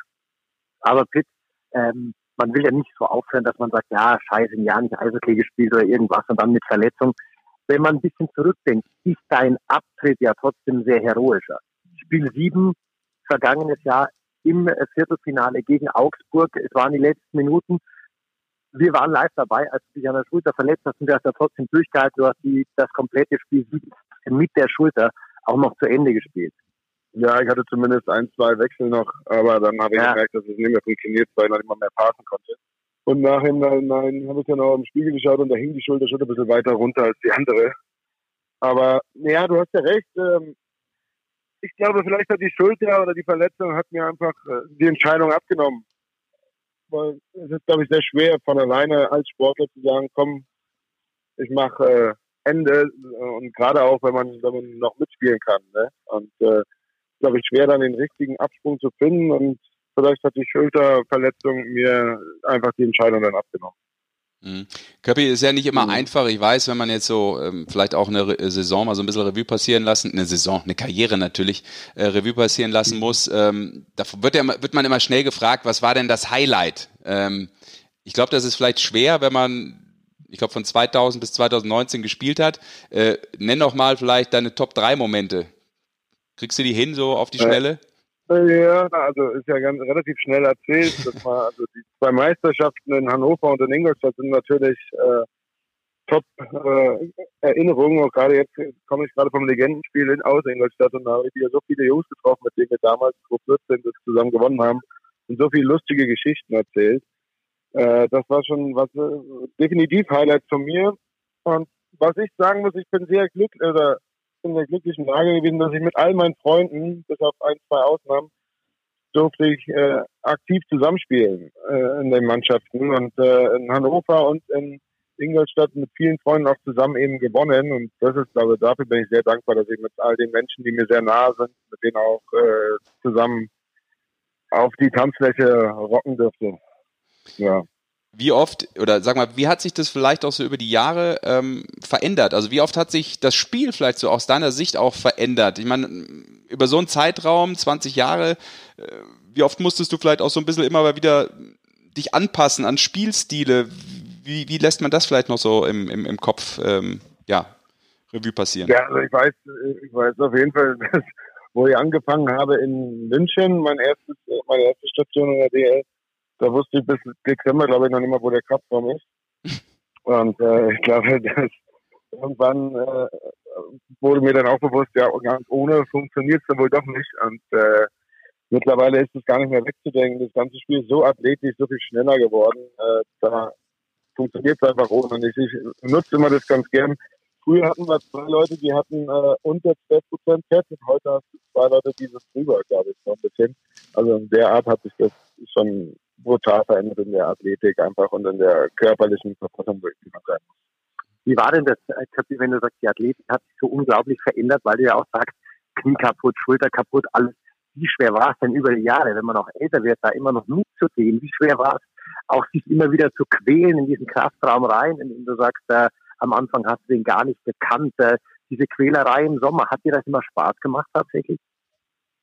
Aber Pitt, ähm, man will ja nicht so aufhören, dass man sagt, ja, scheiße, ein Jahr nicht Eishockey gespielt oder irgendwas und dann mit Verletzung. Wenn man ein bisschen zurückdenkt, ist dein Abtritt ja trotzdem sehr heroischer. Spiel 7 vergangenes Jahr im Viertelfinale gegen Augsburg. Es waren die letzten Minuten. Wir waren live dabei, als du dich an der Schulter verletzt hast und du hast ja trotzdem durchgehalten. Du hast die, das komplette Spiel mit der Schulter auch noch zu Ende gespielt. Ja, ich hatte zumindest ein, zwei Wechsel noch, aber dann habe ich ja. gemerkt, dass es nicht mehr funktioniert, weil ich noch nicht mal mehr passen konnte. Und nachher nein, habe ich dann auch im Spiegel geschaut und da hing die Schulter schon ein bisschen weiter runter als die andere. Aber ja, du hast ja recht. Ähm, ich glaube, vielleicht hat die Schulter oder die Verletzung hat mir einfach äh, die Entscheidung abgenommen. Weil es ist, glaube ich, sehr schwer von alleine als Sportler zu sagen, komm, ich mache äh, Ende und gerade auch, wenn man, wenn man noch mitspielen kann. Ne? Und äh, glaube ich, schwer dann den richtigen Absprung zu finden und vielleicht hat die Schulterverletzung mir einfach die Entscheidung dann abgenommen. Mhm. Köppi ist ja nicht immer mhm. einfach. Ich weiß, wenn man jetzt so ähm, vielleicht auch eine Re äh, Saison mal so ein bisschen Revue passieren lassen, eine Saison, eine Karriere natürlich, äh, Revue passieren lassen mhm. muss, ähm, da wird, ja, wird man immer schnell gefragt, was war denn das Highlight? Ähm, ich glaube, das ist vielleicht schwer, wenn man, ich glaube, von 2000 bis 2019 gespielt hat. Äh, nenn doch mal vielleicht deine Top 3 Momente. Kriegst du die hin, so auf die Schnelle? Ja, also ist ja ganz relativ schnell erzählt. Dass man, also die zwei Meisterschaften in Hannover und in Ingolstadt sind natürlich äh, top äh, Erinnerungen. Und gerade jetzt komme ich gerade vom Legendenspiel in aus Ingolstadt und da habe ich wieder so viele Jungs getroffen, mit denen wir damals 2014 das zusammen gewonnen haben und so viele lustige Geschichten erzählt. Äh, das war schon was äh, definitiv Highlight von mir. Und was ich sagen muss, ich bin sehr glücklich oder in der glücklichen Lage gewesen, dass ich mit all meinen Freunden, bis auf ein, zwei Ausnahmen, durfte ich äh, aktiv zusammenspielen äh, in den Mannschaften und äh, in Hannover und in Ingolstadt mit vielen Freunden auch zusammen eben gewonnen und das ist, glaube ich, dafür bin ich sehr dankbar, dass ich mit all den Menschen, die mir sehr nahe sind, mit denen auch äh, zusammen auf die Tanzfläche rocken dürfte. Ja. Wie oft, oder sag mal, wie hat sich das vielleicht auch so über die Jahre ähm, verändert? Also wie oft hat sich das Spiel vielleicht so aus deiner Sicht auch verändert? Ich meine, über so einen Zeitraum, 20 Jahre, äh, wie oft musstest du vielleicht auch so ein bisschen immer mal wieder dich anpassen an Spielstile? Wie, wie lässt man das vielleicht noch so im, im, im Kopf, ähm, ja, Revue passieren? Ja, also ich weiß, ich weiß auf jeden Fall, dass, (laughs) wo ich angefangen habe in München, mein erstes, meine erste Station in der DL, da wusste ich bis Dezember, glaube ich, noch nicht mal, wo der Kraftraum ist. (laughs) Und äh, ich glaube, dass irgendwann äh, wurde mir dann auch bewusst, ja, ganz ohne funktioniert es dann wohl doch nicht. Und äh, mittlerweile ist es gar nicht mehr wegzudenken. Das ganze Spiel ist so athletisch, so viel schneller geworden. Äh, da funktioniert es einfach ohne. Und ich, ich nutze immer das ganz gern. Früher hatten wir zwei Leute, die hatten äh, unter 12 Prozent Fett und heute hast du zwei Leute, die das drüber, glaube ich, noch ein bisschen. Also in der Art hat sich das schon brutal verändert in der Athletik einfach und in der körperlichen Verfassung, die man sein muss. Wie war denn das, wenn du sagst, die Athletik hat sich so unglaublich verändert, weil du ja auch sagst, Knie kaputt, Schulter kaputt, alles. Wie schwer war es denn über die Jahre, wenn man auch älter wird, da immer noch mitzugehen? Wie schwer war es, auch sich immer wieder zu quälen in diesen Kraftraum rein, in dem du sagst, äh, am Anfang hast du den gar nicht gekannt. Äh, diese Quälerei im Sommer, hat dir das immer Spaß gemacht tatsächlich?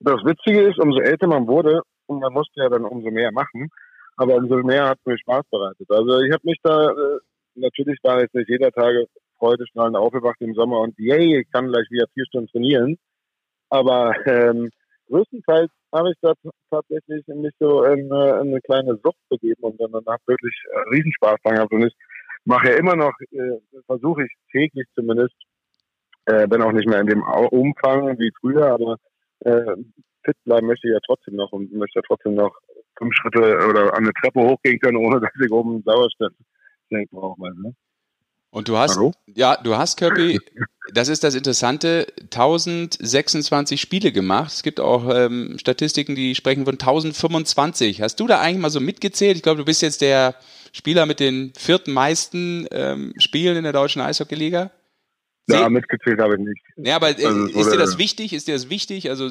Das Witzige ist, umso älter man wurde, und man musste ja dann umso mehr machen, aber umso mehr hat es mir Spaß bereitet. Also ich habe mich da, äh, natürlich war jetzt nicht jeder Tage freudestrahlend aufgewacht im Sommer und yay, ich kann gleich wieder vier Stunden trainieren. Aber ähm, größtenteils habe ich da tatsächlich mich so in, äh, in, eine kleine Sucht begeben und dann danach wirklich äh, Riesenspaß dran gehabt. Und ich mache ja immer noch, äh, versuche ich täglich zumindest, äh, wenn auch nicht mehr in dem Umfang wie früher, aber äh, fit bleiben möchte ich ja trotzdem noch und möchte trotzdem noch fünf Schritte oder an eine Treppe hochgehen können, ohne dass ich oben Sauerstoff brauche. Ne? Und du hast, Hallo? ja, du hast, Kirby, das ist das Interessante, 1026 Spiele gemacht. Es gibt auch ähm, Statistiken, die sprechen von 1025. Hast du da eigentlich mal so mitgezählt? Ich glaube, du bist jetzt der Spieler mit den vierten meisten ähm, Spielen in der deutschen Eishockeyliga. Ja, mitgezählt habe ich nicht. Ja, aber äh, also, ist dir das wichtig? Ist dir das wichtig? Also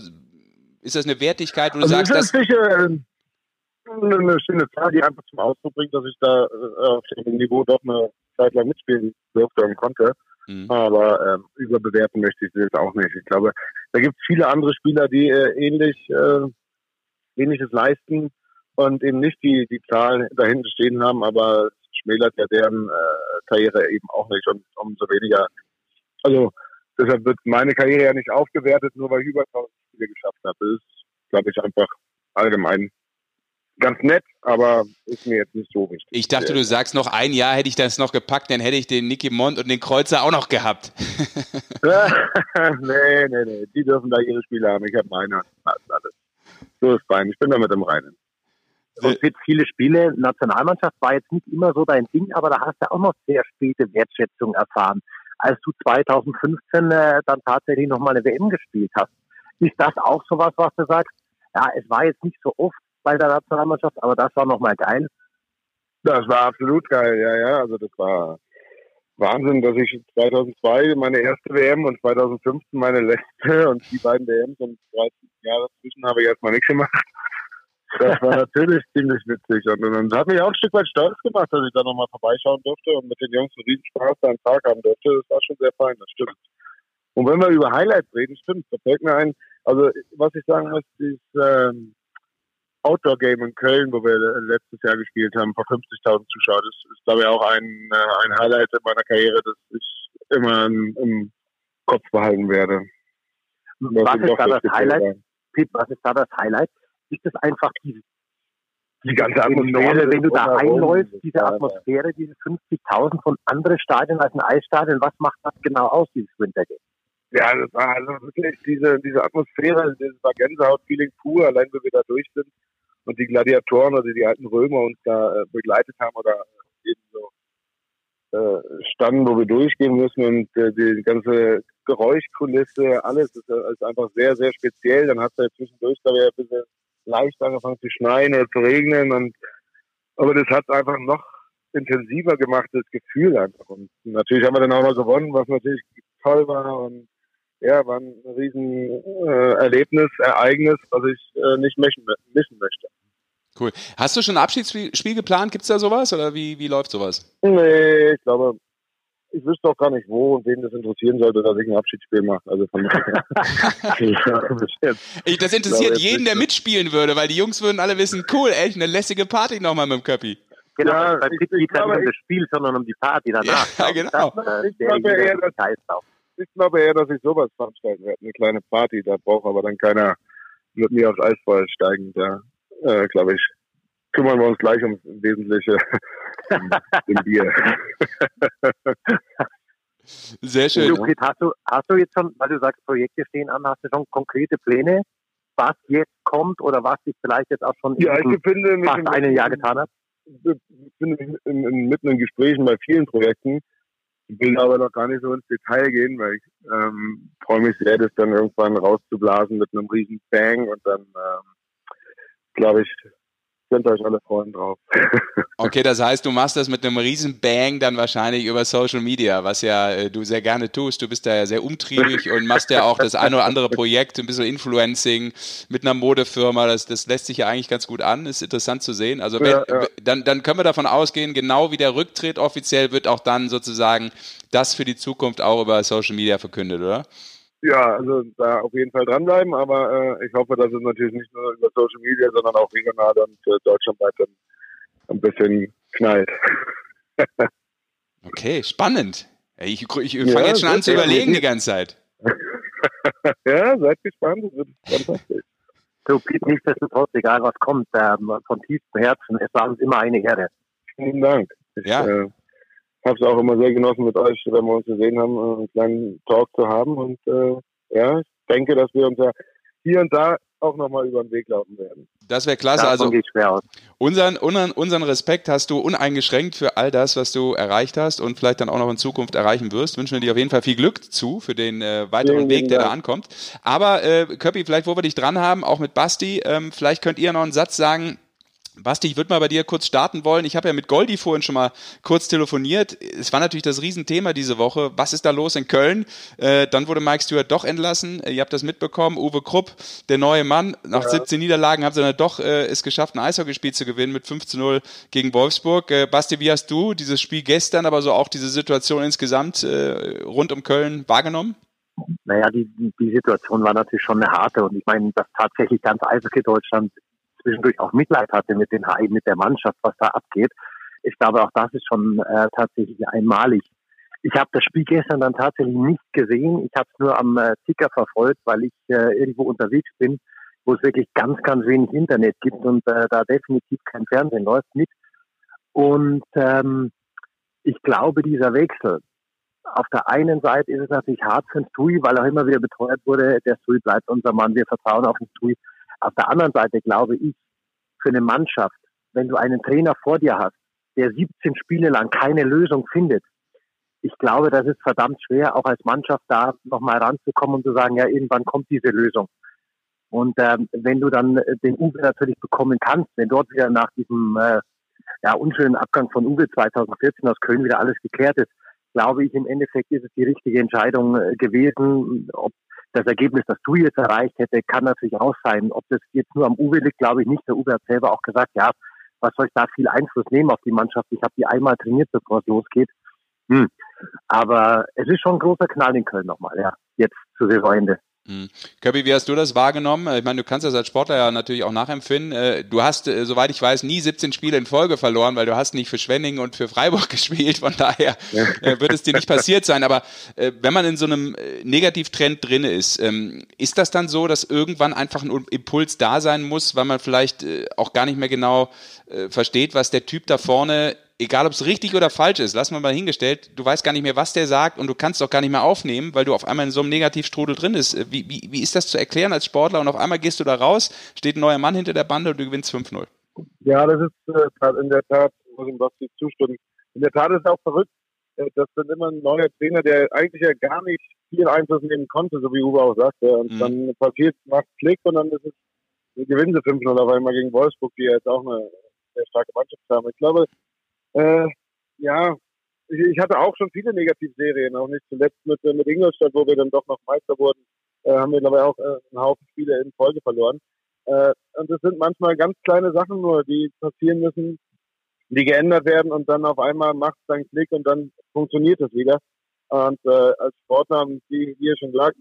ist das eine Wertigkeit, wo du also sagst, das ist sicher äh, eine schöne Zahl, die einfach zum Ausdruck bringt, dass ich da äh, auf dem Niveau doch eine Zeit lang mitspielen durfte und konnte. Mhm. Aber ähm, überbewerten möchte ich das auch nicht. Ich glaube, da gibt es viele andere Spieler, die äh, ähnlich äh, ähnliches leisten und eben nicht die die Zahl dahinter stehen haben, aber schmälert ja deren äh, Karriere eben auch nicht und umso weniger. Also deshalb wird meine Karriere ja nicht aufgewertet, nur weil ich über 1000 Spiele geschafft habe. Das ist, glaube ich, einfach allgemein ganz nett, aber ist mir jetzt nicht so wichtig. Ich dachte, du sagst noch ein Jahr hätte ich das noch gepackt, dann hätte ich den Nicky Mond und den Kreuzer auch noch gehabt. (laughs) (laughs) nee, nee, nee. Die dürfen da ihre Spiele haben. Ich habe meine. Alles. So ist fein. Ich bin da mit dem Reinen. Und für viele Spiele, Nationalmannschaft war jetzt nicht immer so dein Ding, aber da hast du auch noch sehr späte Wertschätzung erfahren, als du 2015 äh, dann tatsächlich nochmal eine WM gespielt hast. Ist das auch sowas, was du sagst? Ja, es war jetzt nicht so oft, bei der Nationalmannschaft, aber das war nochmal geil. Das war absolut geil, ja, ja. Also das war Wahnsinn, dass ich 2002 meine erste WM und 2015 meine letzte (laughs) und die beiden WMs und 13 Jahre zwischen habe ich erstmal nichts gemacht. Das war (laughs) natürlich ziemlich witzig und, und, hat mich auch ein Stück weit stolz gemacht, dass ich da nochmal vorbeischauen durfte und mit den Jungs einen riesen Spaß da einen Tag haben durfte. Das war schon sehr fein, das stimmt. Und wenn wir über Highlights reden, stimmt, da fällt mir ein, also was ich sagen muss, ist, ähm, Outdoor-Game in Köln, wo wir letztes Jahr gespielt haben, vor 50.000 Zuschauern. Das ist, glaube ich, auch ein, äh, ein Highlight in meiner Karriere, das ich immer im, Kopf behalten werde. Was ist da das Highlight? Pete, was ist da das Highlight? Ist es einfach die, die ganze Atmosphäre, wenn du da einläufst, diese Atmosphäre, diese 50.000 von anderen Stadien als ein Eisstadion, was macht das genau aus, dieses Wintergame? Ja, das war also wirklich diese, diese Atmosphäre, das war Gänsehaut-Feeling pur, allein wenn wir da durch sind und die Gladiatoren oder die alten Römer uns da äh, begleitet haben oder eben so äh, standen, wo wir durchgehen müssen und äh, die ganze Geräuschkulisse, alles ist, äh, ist einfach sehr, sehr speziell. Dann hat es ja zwischendurch da ein bisschen leicht angefangen zu schneien oder zu regnen und aber das hat einfach noch intensiver gemacht, das Gefühl einfach. Und natürlich haben wir dann auch noch gewonnen, was natürlich toll war und ja, war ein riesen äh, Erlebnis, Ereignis, was ich äh, nicht missen, missen möchte. Cool. Hast du schon ein Abschiedsspiel geplant? Gibt es da sowas oder wie, wie läuft sowas? Nee, ich glaube, ich wüsste auch gar nicht, wo und wen das interessieren sollte, dass ich ein Abschiedsspiel mache. Also von (laughs) (laughs) ich, das interessiert jeden, der mitspielen würde, weil die Jungs würden alle wissen, cool, echt eine lässige Party nochmal mit dem Köppi. Genau, ja, es geht nicht um das Spiel, sondern um die Party danach. Ja, (laughs) genau. Das, ich glaube eher, dass, ich glaube eher, dass ich sowas veranstalten werde. Eine kleine Party, da braucht aber dann keiner mit mir aufs Eisfeuer steigen. Da, äh, glaube ich, kümmern wir uns gleich ums Wesentliche, (laughs) im Bier. Sehr schön. Du, hast, du, hast du jetzt schon, weil du sagst, Projekte stehen an, hast du schon konkrete Pläne, was jetzt kommt oder was sich vielleicht jetzt auch schon ja, befinde fast einem Jahr getan hat? Ich befinde mich in, in, mitten in Gesprächen bei vielen Projekten ich will aber noch gar nicht so ins Detail gehen, weil ich ähm, freue mich sehr, das dann irgendwann rauszublasen mit einem riesen Bang und dann, ähm, glaube ich, Könnt euch alle freuen drauf. (laughs) okay, das heißt, du machst das mit einem riesen Bang dann wahrscheinlich über Social Media, was ja äh, du sehr gerne tust. Du bist da ja sehr umtriebig und machst ja auch das eine oder andere Projekt, ein bisschen Influencing mit einer Modefirma. Das, das lässt sich ja eigentlich ganz gut an. Ist interessant zu sehen. Also wenn, ja, ja. Dann, dann können wir davon ausgehen, genau wie der Rücktritt offiziell wird auch dann sozusagen das für die Zukunft auch über Social Media verkündet, oder? Ja, also da auf jeden Fall dranbleiben, aber äh, ich hoffe, dass es natürlich nicht nur über Social Media, sondern auch regional und äh, deutschlandweit dann ein bisschen knallt. okay, spannend. Ich, ich, ich fange ja, jetzt schon an zu überlegen die ganze Zeit. (laughs) ja, seid gespannt, das wird fantastisch. So, nichtsdestotrotz, egal was kommt, ähm, von tiefstem Herzen, es war uns immer eine Ehre. Vielen Dank. Ich, ja. Äh, habe es auch immer sehr genossen, mit euch, wenn wir uns gesehen haben, einen kleinen Talk zu haben. Und äh, ja, ich denke, dass wir uns ja hier und da auch nochmal über den Weg laufen werden. Das wäre klasse. Davon also schwer aus. Unseren, unseren, unseren Respekt hast du uneingeschränkt für all das, was du erreicht hast und vielleicht dann auch noch in Zukunft erreichen wirst. Wünschen wir dir auf jeden Fall viel Glück zu für den äh, weiteren Vielen Weg, der Dank. da ankommt. Aber äh, Köppi, vielleicht wo wir dich dran haben, auch mit Basti, ähm, vielleicht könnt ihr noch einen Satz sagen, Basti, ich würde mal bei dir kurz starten wollen. Ich habe ja mit Goldi vorhin schon mal kurz telefoniert. Es war natürlich das Riesenthema diese Woche. Was ist da los in Köln? Äh, dann wurde Mike Stewart doch entlassen. Äh, ihr habt das mitbekommen. Uwe Krupp, der neue Mann. Nach ja. 17 Niederlagen haben sie dann doch äh, es geschafft, ein Eishockeyspiel zu gewinnen mit 5 zu 0 gegen Wolfsburg. Äh, Basti, wie hast du dieses Spiel gestern, aber so auch diese Situation insgesamt äh, rund um Köln wahrgenommen? Naja, die, die Situation war natürlich schon eine harte und ich meine, dass tatsächlich ganz Eishockey Deutschland zwischendurch auch Mitleid hatte mit den mit der Mannschaft, was da abgeht. Ich glaube, auch das ist schon äh, tatsächlich einmalig. Ich habe das Spiel gestern dann tatsächlich nicht gesehen. Ich habe es nur am äh, Ticker verfolgt, weil ich äh, irgendwo unterwegs bin, wo es wirklich ganz, ganz wenig Internet gibt und äh, da definitiv kein Fernsehen läuft mit. Und ähm, ich glaube, dieser Wechsel, auf der einen Seite ist es natürlich hart für den Stui, weil er immer wieder beteuert wurde, der Stui bleibt unser Mann, wir vertrauen auf den Stui. Auf der anderen Seite glaube ich, für eine Mannschaft, wenn du einen Trainer vor dir hast, der 17 Spiele lang keine Lösung findet, ich glaube, das ist verdammt schwer, auch als Mannschaft da nochmal ranzukommen und zu sagen, ja, irgendwann kommt diese Lösung. Und ähm, wenn du dann den Uwe natürlich bekommen kannst, wenn dort wieder nach diesem äh, ja, unschönen Abgang von Uwe 2014 aus Köln wieder alles geklärt ist, glaube ich, im Endeffekt ist es die richtige Entscheidung äh, gewesen. Ob das Ergebnis, das du jetzt erreicht hätte, kann natürlich auch sein. Ob das jetzt nur am Uwe liegt, glaube ich nicht. Der Uwe hat selber auch gesagt, ja, was soll ich da viel Einfluss nehmen auf die Mannschaft? Ich habe die einmal trainiert, bevor es losgeht. Hm. Aber es ist schon ein großer Knall in Köln nochmal, ja, jetzt zu Saisonende. Mhm. Kirby, wie hast du das wahrgenommen? Ich meine, du kannst das als Sportler ja natürlich auch nachempfinden. Äh, du hast, äh, soweit ich weiß, nie 17 Spiele in Folge verloren, weil du hast nicht für Schwenning und für Freiburg (laughs) gespielt. Von daher äh, wird es dir nicht passiert sein. Aber wenn man in so einem Negativtrend drin ist, ähm, ist das dann so, dass irgendwann einfach ein Impuls da sein muss, weil man vielleicht auch gar nicht mehr genau versteht, was der Typ da vorne egal ob es richtig oder falsch ist, lassen wir mal hingestellt, du weißt gar nicht mehr, was der sagt und du kannst auch gar nicht mehr aufnehmen, weil du auf einmal in so einem Negativstrudel drin bist. Wie, wie, wie ist das zu erklären als Sportler und auf einmal gehst du da raus, steht ein neuer Mann hinter der Bande und du gewinnst 5-0? Ja, das ist äh, in der Tat, muss ich Basti zustimmen, in der Tat ist es auch verrückt, äh, dass dann immer ein neuer Trainer, der eigentlich ja gar nicht viel Einfluss nehmen konnte, so wie Uwe auch sagte, und mhm. dann passiert, macht Klick und dann ist es, gewinnen sie 5-0 auf einmal gegen Wolfsburg, die ja jetzt auch eine sehr starke Mannschaft haben. Ich glaube, äh, ja, ich, ich, hatte auch schon viele Negativserien, auch nicht zuletzt mit, äh, mit Ingolstadt, wo wir dann doch noch Meister wurden, äh, haben wir dabei auch äh, einen Haufen Spiele in Folge verloren. Äh, und das sind manchmal ganz kleine Sachen nur, die passieren müssen, die geändert werden und dann auf einmal macht es einen Klick und dann funktioniert es wieder. Und äh, als Sportler, wie, ihr schon sagt,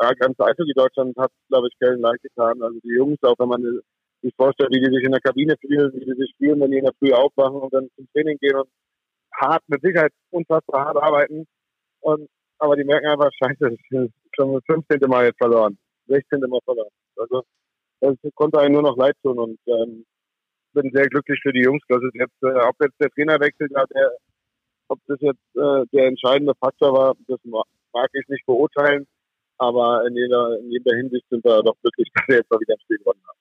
ja, ganz Eishockey Deutschland hat, glaube ich, Köln leicht getan. Also die Jungs, auch wenn man sich vorstellen, wie die sich in der Kabine fühlen, wie die sich spielen, wenn die in der Früh aufwachen und dann zum Training gehen und hart, mit Sicherheit unfassbar hart arbeiten. Und, aber die merken einfach, scheiße, schon das 15. Mal jetzt verloren, 16. Mal verloren. Also, das konnte einen nur noch leid tun und ähm, bin sehr glücklich für die Jungs, dass es jetzt, äh, ob jetzt der Trainer wechselt, ja, der, ob das jetzt äh, der entscheidende Faktor war, das mag ich nicht beurteilen. Aber in jeder, in jeder Hinsicht sind wir doch glücklich, (laughs) dass wir jetzt mal wieder ein Spiel gewonnen haben.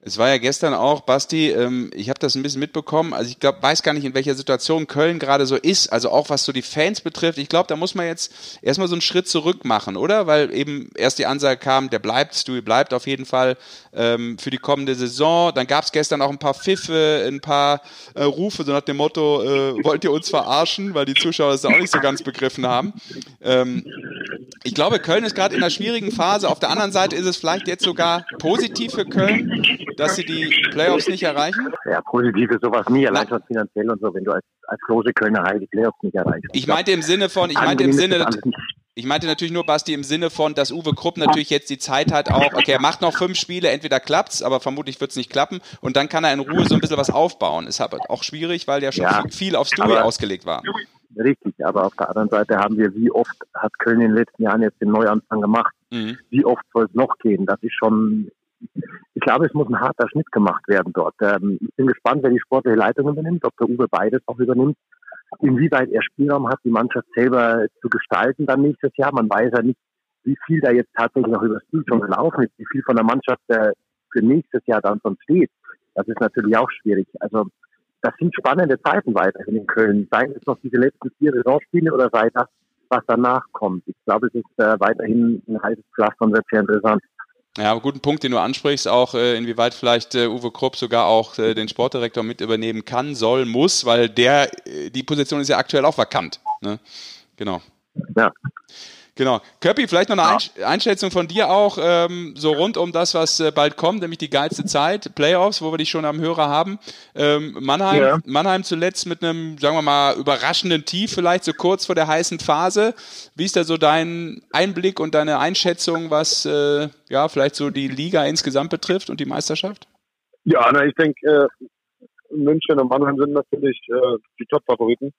Es war ja gestern auch, Basti, ähm, ich habe das ein bisschen mitbekommen. Also ich glaube, weiß gar nicht, in welcher Situation Köln gerade so ist. Also auch was so die Fans betrifft. Ich glaube, da muss man jetzt erstmal so einen Schritt zurück machen, oder? Weil eben erst die Ansage kam, der bleibt, Stewie bleibt auf jeden Fall ähm, für die kommende Saison. Dann gab es gestern auch ein paar Pfiffe, ein paar äh, Rufe, so nach dem Motto, äh, wollt ihr uns verarschen? Weil die Zuschauer das auch nicht so ganz begriffen haben. Ähm, ich glaube, Köln ist gerade in einer schwierigen Phase. Auf der anderen Seite ist es vielleicht jetzt sogar positiv für Köln dass sie die Playoffs nicht erreichen? Ja, positiv ist sowas nie, allein schon finanziell und so, wenn du als, als große Kölner Heil die Playoffs nicht erreichst. Ich meinte im Sinne von, ich meinte im Sinne, ich meinte natürlich nur, Basti, im Sinne von, dass Uwe Krupp natürlich jetzt die Zeit hat, auch, okay, er macht noch fünf Spiele, entweder klappt's, aber vermutlich wird's nicht klappen und dann kann er in Ruhe so ein bisschen was aufbauen. Ist aber auch schwierig, weil ja schon ja, viel aufs Stewie ausgelegt war. Richtig, aber auf der anderen Seite haben wir, wie oft hat Köln in den letzten Jahren jetzt den Neuanfang gemacht? Mhm. Wie oft soll es noch gehen? Das ist schon ich glaube, es muss ein harter Schnitt gemacht werden dort. Ähm, ich bin gespannt, wer die sportliche Leitung übernimmt, ob der Uwe beides auch übernimmt, inwieweit er Spielraum hat, die Mannschaft selber zu gestalten dann nächstes Jahr. Man weiß ja nicht, wie viel da jetzt tatsächlich noch übers Spiel schon gelaufen ist, wie viel von der Mannschaft äh, für nächstes Jahr dann schon steht, das ist natürlich auch schwierig. Also das sind spannende Zeiten weiterhin in Köln. Sei es noch diese letzten vier Saisonspiele oder sei das, was danach kommt. Ich glaube, es ist äh, weiterhin ein heißes Pflaster und wird sehr interessant. Ja, guten Punkt, den du ansprichst, auch äh, inwieweit vielleicht äh, Uwe Krupp sogar auch äh, den Sportdirektor mit übernehmen kann, soll, muss, weil der, äh, die Position ist ja aktuell auch vakant. Ne? Genau. Ja. Genau. Köppi, vielleicht noch eine ja. Einschätzung von dir auch, ähm, so rund um das, was äh, bald kommt, nämlich die geilste Zeit, Playoffs, wo wir dich schon am Hörer haben. Ähm, Mannheim, ja. Mannheim zuletzt mit einem, sagen wir mal, überraschenden Tief, vielleicht so kurz vor der heißen Phase. Wie ist da so dein Einblick und deine Einschätzung, was äh, ja vielleicht so die Liga insgesamt betrifft und die Meisterschaft? Ja, na, ich denke, äh, München und Mannheim sind natürlich äh, die Top-Favoriten.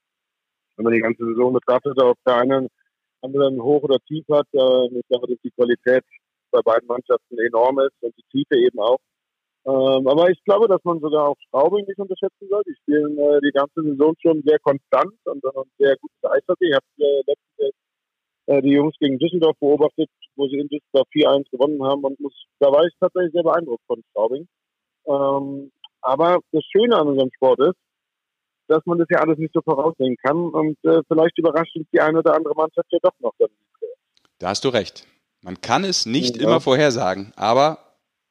Wenn man die ganze Saison betrachtet, ob der eine anderen hoch oder tief hat. ich glaube, dass die Qualität bei beiden Mannschaften enorm ist und die Tiefe eben auch. Ähm, aber ich glaube, dass man sogar auch Straubing nicht unterschätzen soll. Die spielen äh, die ganze Saison schon sehr konstant und, und sehr gutes Eishockey. Ich habe äh, letztens äh, die Jungs gegen Düsseldorf beobachtet, wo sie in Düsseldorf 4-1 gewonnen haben und muss, da war ich tatsächlich sehr beeindruckt von Straubing. Ähm, aber das Schöne an unserem Sport ist, dass man das ja alles nicht so voraussehen kann. Und äh, vielleicht überrascht uns die eine oder andere Mannschaft ja doch noch. Da hast du recht. Man kann es nicht ja. immer vorhersagen, aber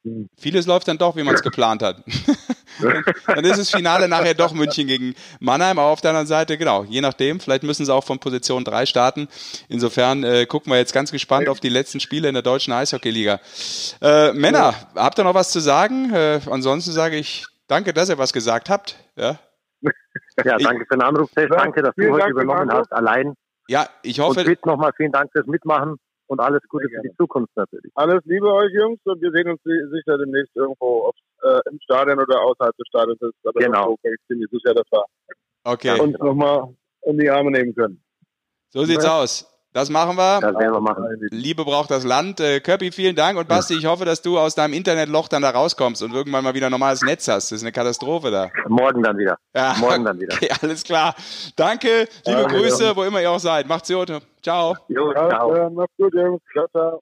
hm. vieles läuft dann doch, wie man es geplant hat. (laughs) dann ist das Finale nachher doch München gegen Mannheim. Aber auf der anderen Seite, genau, je nachdem, vielleicht müssen sie auch von Position 3 starten. Insofern äh, gucken wir jetzt ganz gespannt auf die letzten Spiele in der deutschen Eishockeyliga. Äh, Männer, habt ihr noch was zu sagen? Äh, ansonsten sage ich danke, dass ihr was gesagt habt. Ja, ja, danke für den Anruf, Steve. Danke, dass du heute übernommen hast, allein. Ja, ich hoffe. Und Pitt, nochmal vielen Dank fürs Mitmachen und alles Gute für die Zukunft natürlich. Alles Liebe euch Jungs und wir sehen uns sicher demnächst irgendwo äh, im Stadion oder außerhalb des Stadions. Aber genau. Ich bin mir sicher, dass wir okay. uns nochmal in die Arme nehmen können. So sieht's ja. aus. Das machen wir. Das werden wir machen. Liebe braucht das Land. Äh, Köppi, vielen Dank. Und Basti, ich hoffe, dass du aus deinem Internetloch dann da rauskommst und irgendwann mal wieder normales Netz hast. Das ist eine Katastrophe da. Morgen dann wieder. Ja, Morgen dann wieder. (laughs) Okay, alles klar. Danke. Liebe ja, Grüße, ja. wo immer ihr auch seid. Macht's gut. Ciao. Jo, ciao. Macht's gut, Jungs. Ciao, ciao.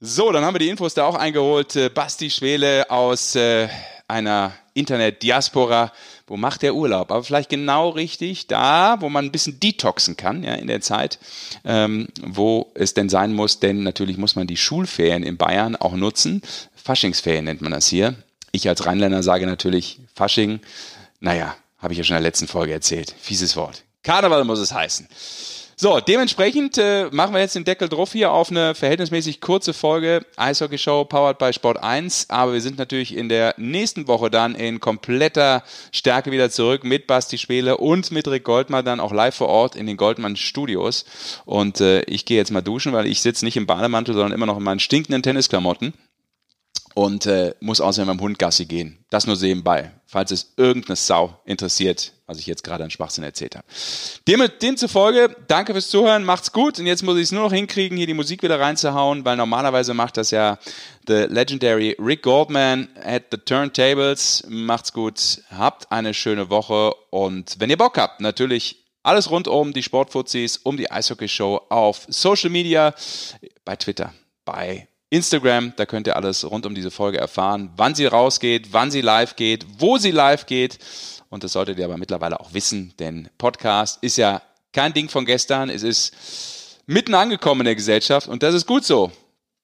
So, dann haben wir die Infos da auch eingeholt. Äh, Basti Schwele aus äh, einer Internet-Diaspora wo macht der Urlaub? Aber vielleicht genau richtig da, wo man ein bisschen detoxen kann, ja, in der Zeit, ähm, wo es denn sein muss, denn natürlich muss man die Schulferien in Bayern auch nutzen. Faschingsferien nennt man das hier. Ich als Rheinländer sage natürlich Fasching. Naja, habe ich ja schon in der letzten Folge erzählt. Fieses Wort. Karneval muss es heißen. So, dementsprechend äh, machen wir jetzt den Deckel drauf hier auf eine verhältnismäßig kurze Folge Eishockey Show powered by Sport 1. Aber wir sind natürlich in der nächsten Woche dann in kompletter Stärke wieder zurück mit Basti Schwele und mit Rick Goldmann dann auch live vor Ort in den Goldmann Studios. Und äh, ich gehe jetzt mal duschen, weil ich sitze nicht im Bademantel, sondern immer noch in meinen stinkenden Tennisklamotten und äh, muss außerdem dem Hund Gassi gehen. Das nur nebenbei, falls es irgendeine Sau interessiert, was ich jetzt gerade an Schwachsinn erzählt habe. Dem, demzufolge, danke fürs Zuhören, macht's gut und jetzt muss ich es nur noch hinkriegen, hier die Musik wieder reinzuhauen, weil normalerweise macht das ja the legendary Rick Goldman at the Turntables. Macht's gut, habt eine schöne Woche und wenn ihr Bock habt, natürlich alles rund um die Sportfuzis, um die Eishockey-Show auf Social Media, bei Twitter, bei Instagram, da könnt ihr alles rund um diese Folge erfahren, wann sie rausgeht, wann sie live geht, wo sie live geht. Und das solltet ihr aber mittlerweile auch wissen, denn Podcast ist ja kein Ding von gestern. Es ist mitten angekommen in der Gesellschaft und das ist gut so.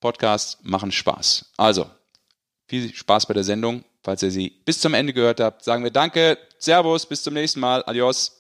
Podcasts machen Spaß. Also, viel Spaß bei der Sendung. Falls ihr sie bis zum Ende gehört habt, sagen wir Danke, Servus, bis zum nächsten Mal, Adios.